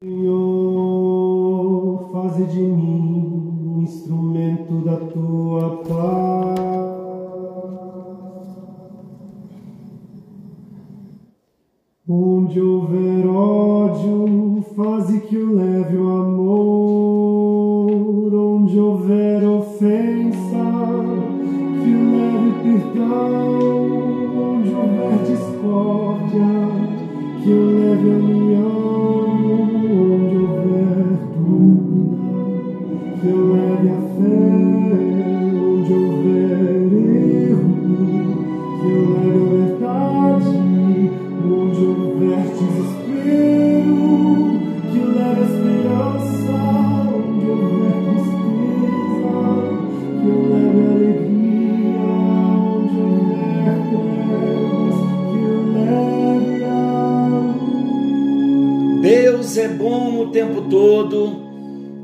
Senhor, faze de mim um instrumento da tua paz. Todo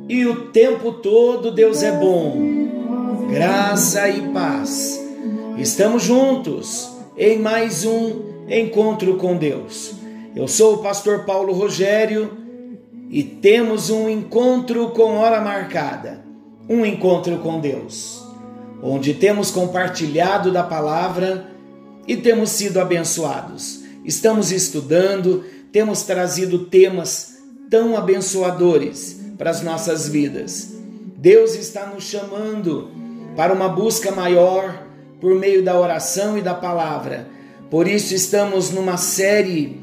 e o tempo todo Deus é bom. Graça e paz. Estamos juntos em mais um encontro com Deus. Eu sou o pastor Paulo Rogério e temos um encontro com hora marcada, um encontro com Deus, onde temos compartilhado da palavra e temos sido abençoados. Estamos estudando, temos trazido temas tão abençoadores para as nossas vidas. Deus está nos chamando para uma busca maior por meio da oração e da palavra. Por isso estamos numa série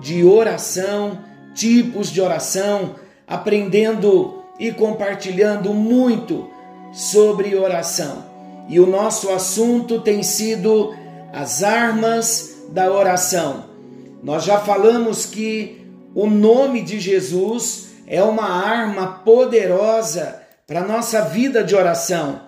de oração, tipos de oração, aprendendo e compartilhando muito sobre oração. E o nosso assunto tem sido as armas da oração. Nós já falamos que o nome de Jesus é uma arma poderosa para a nossa vida de oração.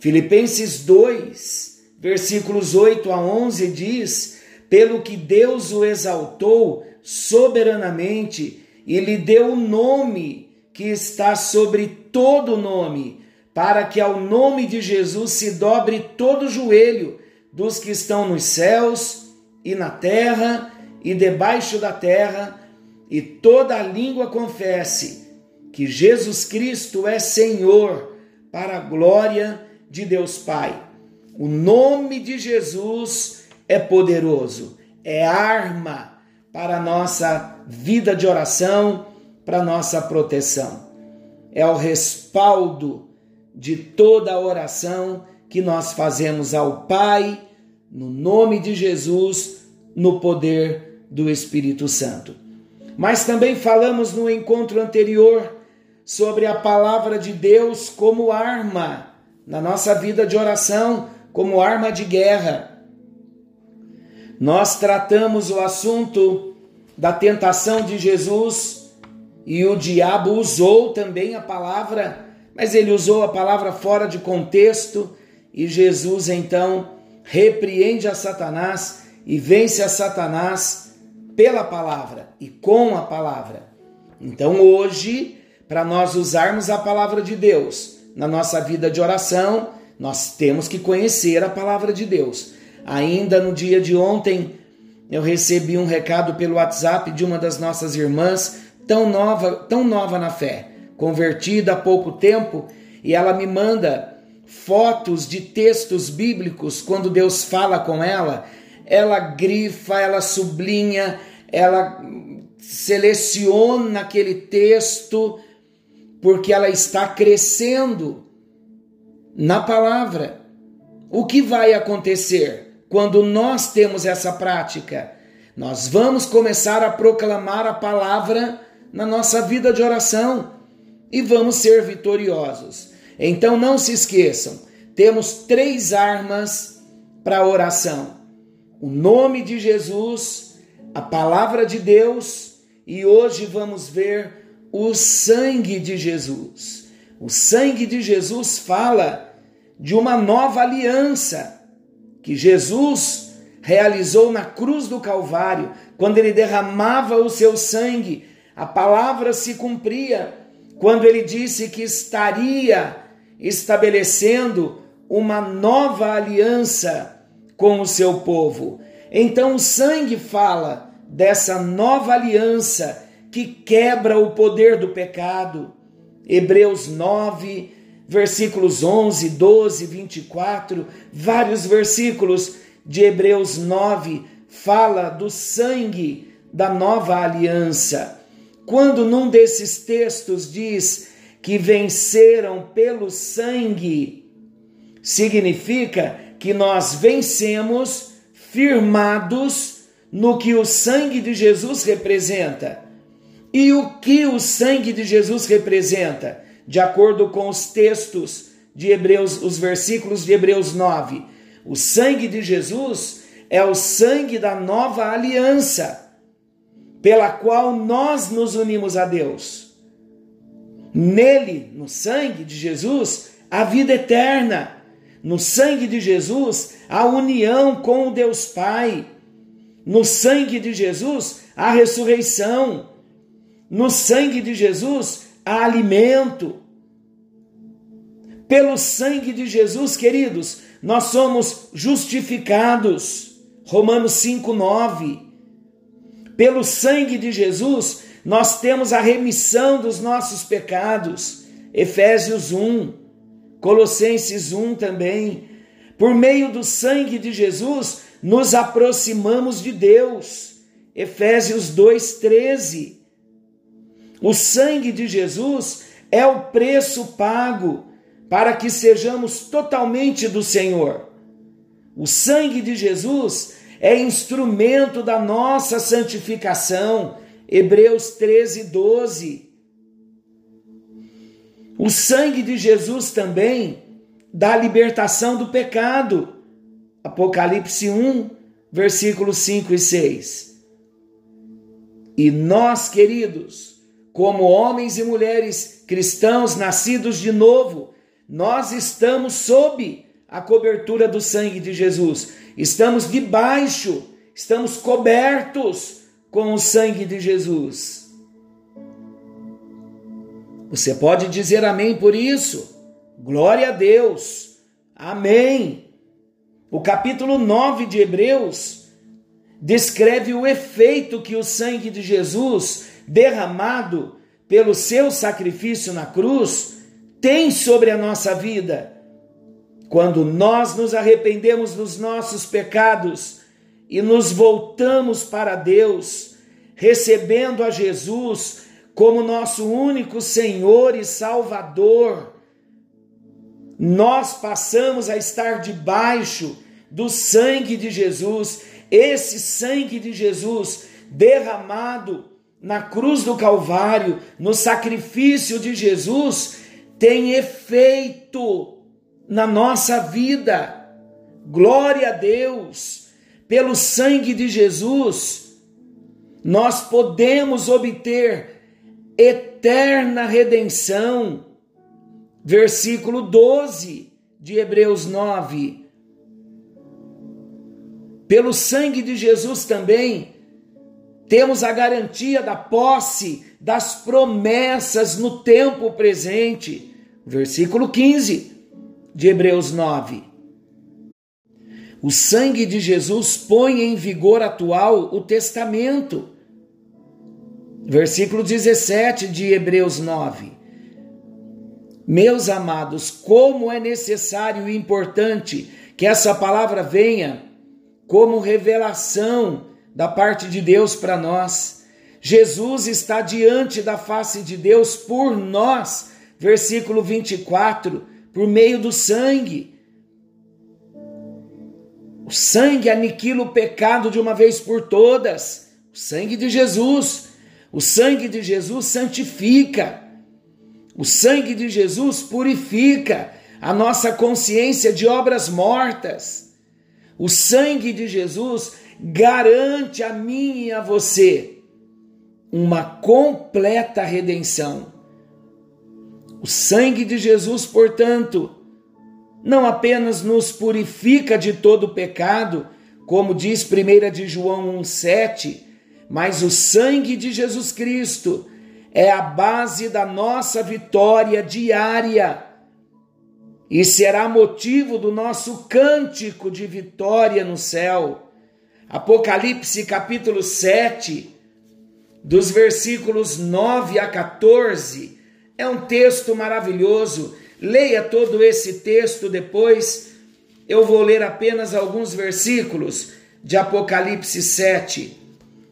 Filipenses 2, versículos 8 a 11 diz: Pelo que Deus o exaltou soberanamente e lhe deu o nome que está sobre todo nome, para que ao nome de Jesus se dobre todo o joelho dos que estão nos céus e na terra e debaixo da terra, e toda a língua confesse que Jesus Cristo é Senhor, para a glória de Deus Pai. O nome de Jesus é poderoso, é arma para a nossa vida de oração, para a nossa proteção. É o respaldo de toda a oração que nós fazemos ao Pai, no nome de Jesus, no poder do Espírito Santo. Mas também falamos no encontro anterior sobre a palavra de Deus como arma na nossa vida de oração, como arma de guerra. Nós tratamos o assunto da tentação de Jesus e o diabo usou também a palavra, mas ele usou a palavra fora de contexto e Jesus então repreende a Satanás e vence a Satanás pela palavra e com a palavra. Então hoje, para nós usarmos a palavra de Deus na nossa vida de oração, nós temos que conhecer a palavra de Deus. Ainda no dia de ontem, eu recebi um recado pelo WhatsApp de uma das nossas irmãs, tão nova, tão nova na fé, convertida há pouco tempo, e ela me manda fotos de textos bíblicos quando Deus fala com ela, ela grifa, ela sublinha, ela seleciona aquele texto porque ela está crescendo na palavra. O que vai acontecer quando nós temos essa prática? Nós vamos começar a proclamar a palavra na nossa vida de oração e vamos ser vitoriosos. Então não se esqueçam, temos três armas para oração: o nome de Jesus, a palavra de Deus e hoje vamos ver o sangue de Jesus. O sangue de Jesus fala de uma nova aliança que Jesus realizou na cruz do Calvário, quando ele derramava o seu sangue. A palavra se cumpria quando ele disse que estaria estabelecendo uma nova aliança com o seu povo. Então o sangue fala dessa nova aliança que quebra o poder do pecado. Hebreus 9, versículos 11, 12, 24, vários versículos de Hebreus 9 fala do sangue da nova aliança. Quando num desses textos diz que venceram pelo sangue, significa que nós vencemos firmados no que o sangue de Jesus representa. E o que o sangue de Jesus representa? De acordo com os textos de Hebreus, os versículos de Hebreus 9, o sangue de Jesus é o sangue da nova aliança, pela qual nós nos unimos a Deus. Nele, no sangue de Jesus, a vida eterna. No sangue de Jesus, a união com o Deus Pai. No sangue de Jesus, a ressurreição. No sangue de Jesus, há alimento. Pelo sangue de Jesus, queridos, nós somos justificados. Romanos 5:9. Pelo sangue de Jesus, nós temos a remissão dos nossos pecados. Efésios 1, Colossenses 1 também. Por meio do sangue de Jesus, nos aproximamos de Deus. Efésios 2:13. O sangue de Jesus é o preço pago para que sejamos totalmente do Senhor. O sangue de Jesus é instrumento da nossa santificação. Hebreus 13, 12. O sangue de Jesus também dá libertação do pecado. Apocalipse 1, versículos 5 e 6. E nós, queridos, como homens e mulheres cristãos nascidos de novo, nós estamos sob a cobertura do sangue de Jesus. Estamos debaixo, estamos cobertos com o sangue de Jesus. Você pode dizer amém por isso? Glória a Deus. Amém. O capítulo 9 de Hebreus descreve o efeito que o sangue de Jesus, derramado pelo seu sacrifício na cruz, tem sobre a nossa vida. Quando nós nos arrependemos dos nossos pecados e nos voltamos para Deus, recebendo a Jesus como nosso único Senhor e Salvador, nós passamos a estar debaixo do sangue de Jesus, esse sangue de Jesus derramado na cruz do Calvário, no sacrifício de Jesus, tem efeito na nossa vida. Glória a Deus, pelo sangue de Jesus, nós podemos obter eterna redenção. Versículo 12 de Hebreus 9. Pelo sangue de Jesus também, temos a garantia da posse das promessas no tempo presente. Versículo 15 de Hebreus 9. O sangue de Jesus põe em vigor atual o testamento. Versículo 17 de Hebreus 9. Meus amados, como é necessário e importante que essa palavra venha como revelação da parte de Deus para nós. Jesus está diante da face de Deus por nós, versículo 24, por meio do sangue. O sangue aniquila o pecado de uma vez por todas. O sangue de Jesus. O sangue de Jesus santifica. O sangue de Jesus purifica a nossa consciência de obras mortas. O sangue de Jesus garante a mim e a você uma completa redenção. O sangue de Jesus, portanto, não apenas nos purifica de todo pecado, como diz 1 de João 1,7, mas o sangue de Jesus Cristo é a base da nossa vitória diária e será motivo do nosso cântico de vitória no céu. Apocalipse capítulo 7, dos versículos 9 a 14. É um texto maravilhoso. Leia todo esse texto depois. Eu vou ler apenas alguns versículos de Apocalipse 7.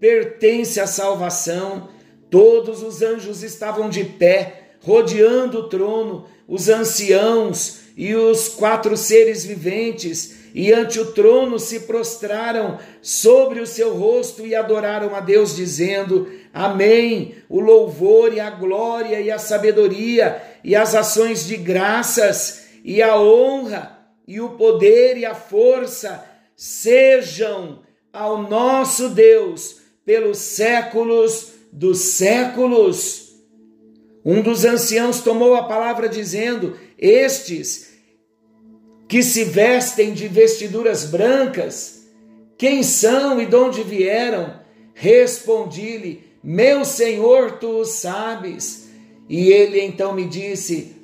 pertence a salvação. Todos os anjos estavam de pé, rodeando o trono, os anciãos e os quatro seres viventes, e ante o trono se prostraram sobre o seu rosto e adoraram a Deus, dizendo: Amém. O louvor e a glória e a sabedoria e as ações de graças e a honra e o poder e a força sejam ao nosso Deus pelos séculos dos séculos. Um dos anciãos tomou a palavra dizendo: Estes que se vestem de vestiduras brancas, quem são e de onde vieram? Respondi-lhe: Meu senhor, tu o sabes. E ele então me disse: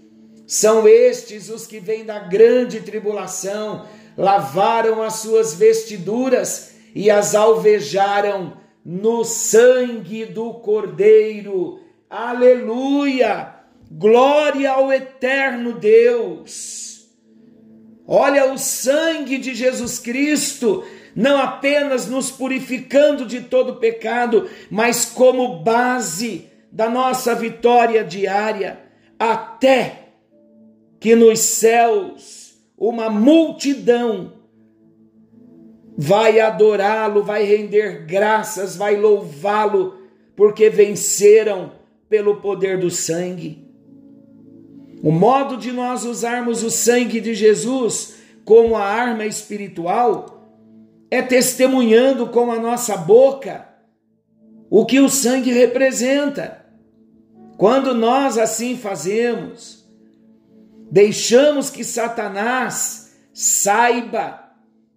São estes os que vêm da grande tribulação, lavaram as suas vestiduras e as alvejaram no sangue do Cordeiro. Aleluia! Glória ao eterno Deus. Olha o sangue de Jesus Cristo, não apenas nos purificando de todo pecado, mas como base da nossa vitória diária, até que nos céus uma multidão vai adorá-lo, vai render graças, vai louvá-lo, porque venceram pelo poder do sangue. O modo de nós usarmos o sangue de Jesus como a arma espiritual é testemunhando com a nossa boca o que o sangue representa. Quando nós assim fazemos, deixamos que Satanás saiba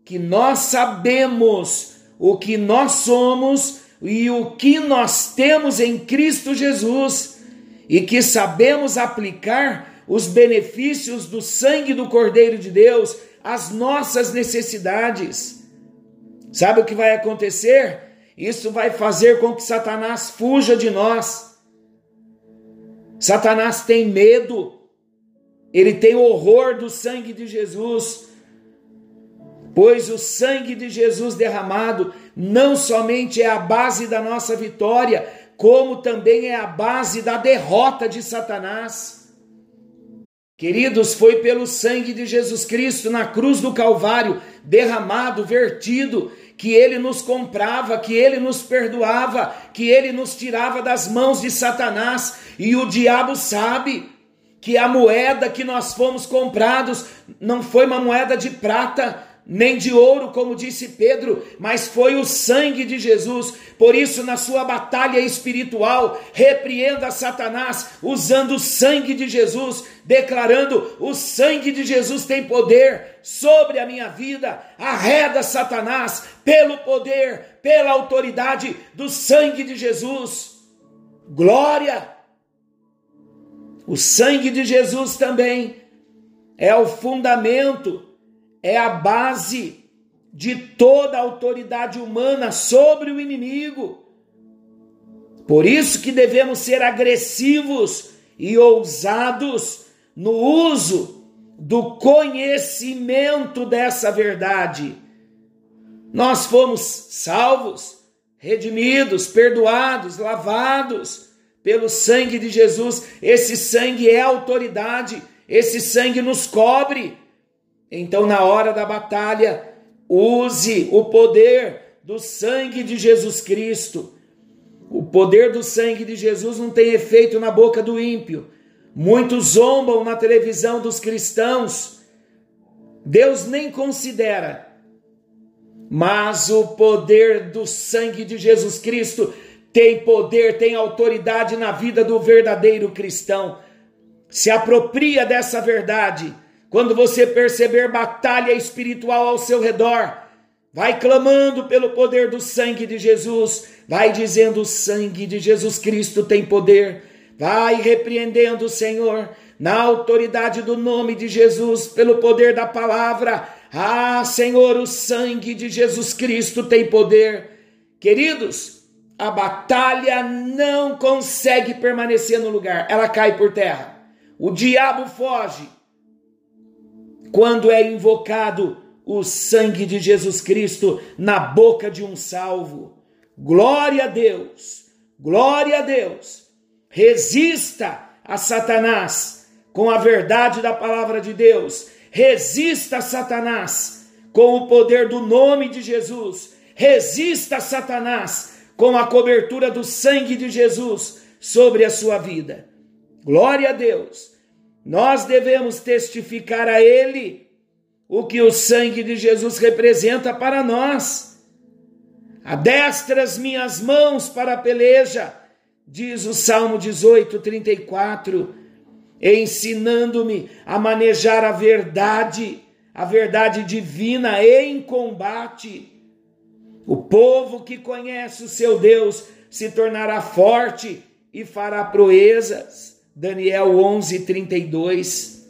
que nós sabemos o que nós somos e o que nós temos em Cristo Jesus e que sabemos aplicar os benefícios do sangue do Cordeiro de Deus às nossas necessidades. Sabe o que vai acontecer? Isso vai fazer com que Satanás fuja de nós. Satanás tem medo, ele tem horror do sangue de Jesus pois o sangue de Jesus derramado não somente é a base da nossa vitória, como também é a base da derrota de Satanás. Queridos, foi pelo sangue de Jesus Cristo na cruz do Calvário, derramado, vertido, que ele nos comprava, que ele nos perdoava, que ele nos tirava das mãos de Satanás, e o diabo sabe que a moeda que nós fomos comprados não foi uma moeda de prata, nem de ouro, como disse Pedro, mas foi o sangue de Jesus. Por isso, na sua batalha espiritual, repreenda Satanás usando o sangue de Jesus, declarando: o sangue de Jesus tem poder sobre a minha vida. Arreda Satanás pelo poder, pela autoridade do sangue de Jesus. Glória! O sangue de Jesus também é o fundamento é a base de toda a autoridade humana sobre o inimigo. Por isso que devemos ser agressivos e ousados no uso do conhecimento dessa verdade. Nós fomos salvos, redimidos, perdoados, lavados pelo sangue de Jesus. Esse sangue é autoridade, esse sangue nos cobre. Então, na hora da batalha, use o poder do sangue de Jesus Cristo. O poder do sangue de Jesus não tem efeito na boca do ímpio. Muitos zombam na televisão dos cristãos. Deus nem considera. Mas o poder do sangue de Jesus Cristo tem poder, tem autoridade na vida do verdadeiro cristão. Se apropria dessa verdade. Quando você perceber batalha espiritual ao seu redor, vai clamando pelo poder do sangue de Jesus, vai dizendo: o sangue de Jesus Cristo tem poder, vai repreendendo o Senhor na autoridade do nome de Jesus, pelo poder da palavra. Ah, Senhor, o sangue de Jesus Cristo tem poder. Queridos, a batalha não consegue permanecer no lugar, ela cai por terra. O diabo foge quando é invocado o sangue de Jesus Cristo na boca de um salvo. Glória a Deus, glória a Deus. Resista a Satanás com a verdade da palavra de Deus. Resista a Satanás com o poder do nome de Jesus. Resista a Satanás com a cobertura do sangue de Jesus sobre a sua vida. Glória a Deus. Nós devemos testificar a Ele o que o sangue de Jesus representa para nós. Adestra as minhas mãos para a peleja, diz o Salmo 18, 34, ensinando-me a manejar a verdade, a verdade divina em combate. O povo que conhece o seu Deus se tornará forte e fará proezas. Daniel 11, 32.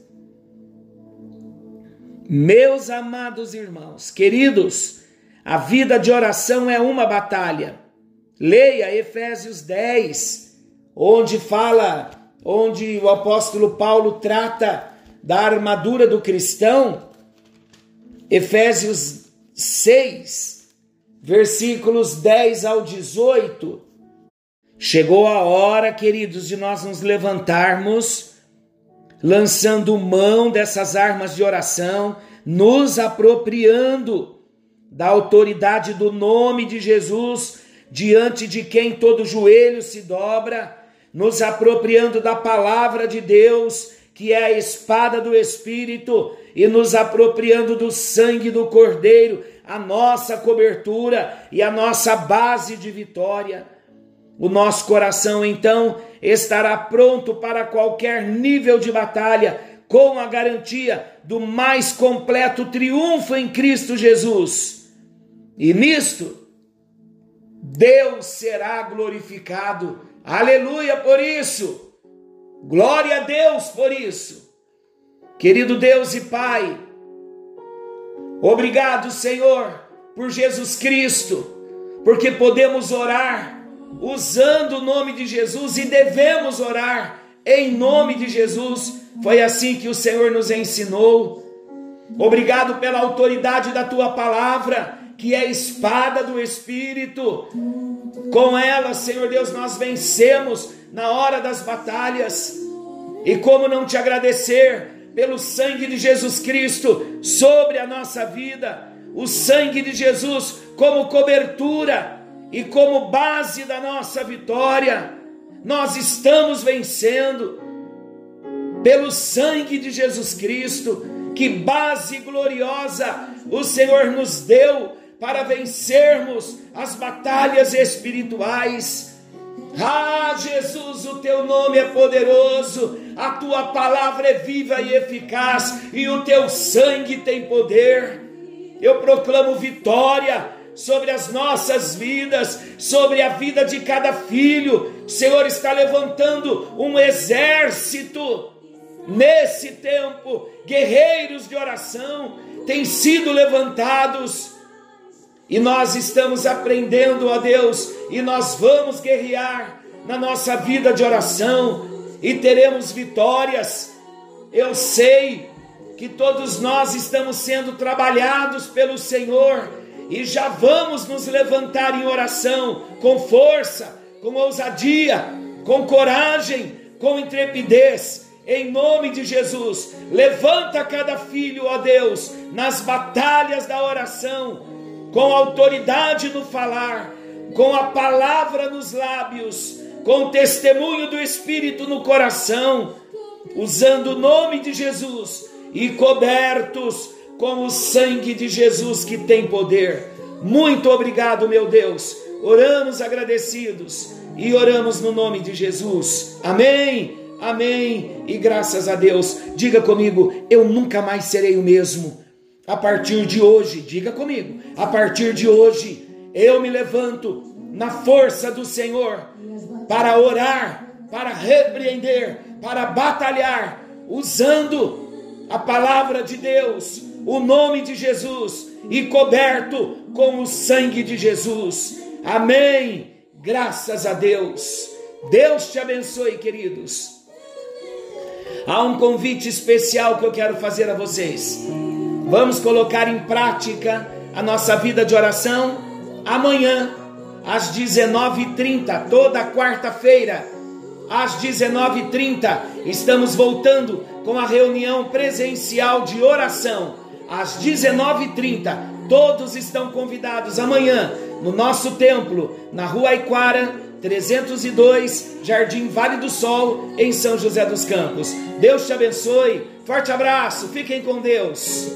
Meus amados irmãos, queridos, a vida de oração é uma batalha. Leia Efésios 10, onde fala, onde o apóstolo Paulo trata da armadura do cristão. Efésios 6, versículos 10 ao 18. Chegou a hora, queridos, de nós nos levantarmos lançando mão dessas armas de oração, nos apropriando da autoridade do nome de Jesus, diante de quem todo joelho se dobra, nos apropriando da palavra de Deus, que é a espada do Espírito, e nos apropriando do sangue do Cordeiro, a nossa cobertura e a nossa base de vitória. O nosso coração, então, estará pronto para qualquer nível de batalha, com a garantia do mais completo triunfo em Cristo Jesus. E nisto, Deus será glorificado. Aleluia por isso. Glória a Deus por isso. Querido Deus e Pai, obrigado, Senhor, por Jesus Cristo, porque podemos orar usando o nome de Jesus e devemos orar em nome de Jesus. Foi assim que o Senhor nos ensinou. Obrigado pela autoridade da tua palavra, que é a espada do Espírito. Com ela, Senhor Deus, nós vencemos na hora das batalhas. E como não te agradecer pelo sangue de Jesus Cristo sobre a nossa vida, o sangue de Jesus como cobertura e como base da nossa vitória, nós estamos vencendo pelo sangue de Jesus Cristo. Que base gloriosa o Senhor nos deu para vencermos as batalhas espirituais. Ah, Jesus, o teu nome é poderoso, a tua palavra é viva e eficaz, e o teu sangue tem poder. Eu proclamo vitória sobre as nossas vidas, sobre a vida de cada filho. O Senhor está levantando um exército nesse tempo, guerreiros de oração têm sido levantados. E nós estamos aprendendo a Deus, e nós vamos guerrear na nossa vida de oração e teremos vitórias. Eu sei que todos nós estamos sendo trabalhados pelo Senhor e já vamos nos levantar em oração com força, com ousadia, com coragem, com intrepidez. Em nome de Jesus, levanta cada filho, ó Deus, nas batalhas da oração, com autoridade no falar, com a palavra nos lábios, com testemunho do Espírito no coração, usando o nome de Jesus e cobertos com o sangue de Jesus que tem poder. Muito obrigado, meu Deus, oramos agradecidos e oramos no nome de Jesus. Amém. Amém. E graças a Deus. Diga comigo, eu nunca mais serei o mesmo. A partir de hoje, diga comigo, a partir de hoje, eu me levanto na força do Senhor para orar, para repreender, para batalhar, usando a palavra de Deus, o nome de Jesus e coberto com o sangue de Jesus. Amém. Graças a Deus. Deus te abençoe, queridos. Há um convite especial que eu quero fazer a vocês. Vamos colocar em prática a nossa vida de oração amanhã, às 19h30, toda quarta-feira, às 19h30, estamos voltando com a reunião presencial de oração. Às 19h30, todos estão convidados amanhã no nosso templo, na Rua Aiquara, 302, Jardim Vale do Sol, em São José dos Campos. Deus te abençoe. Forte abraço. Fiquem com Deus.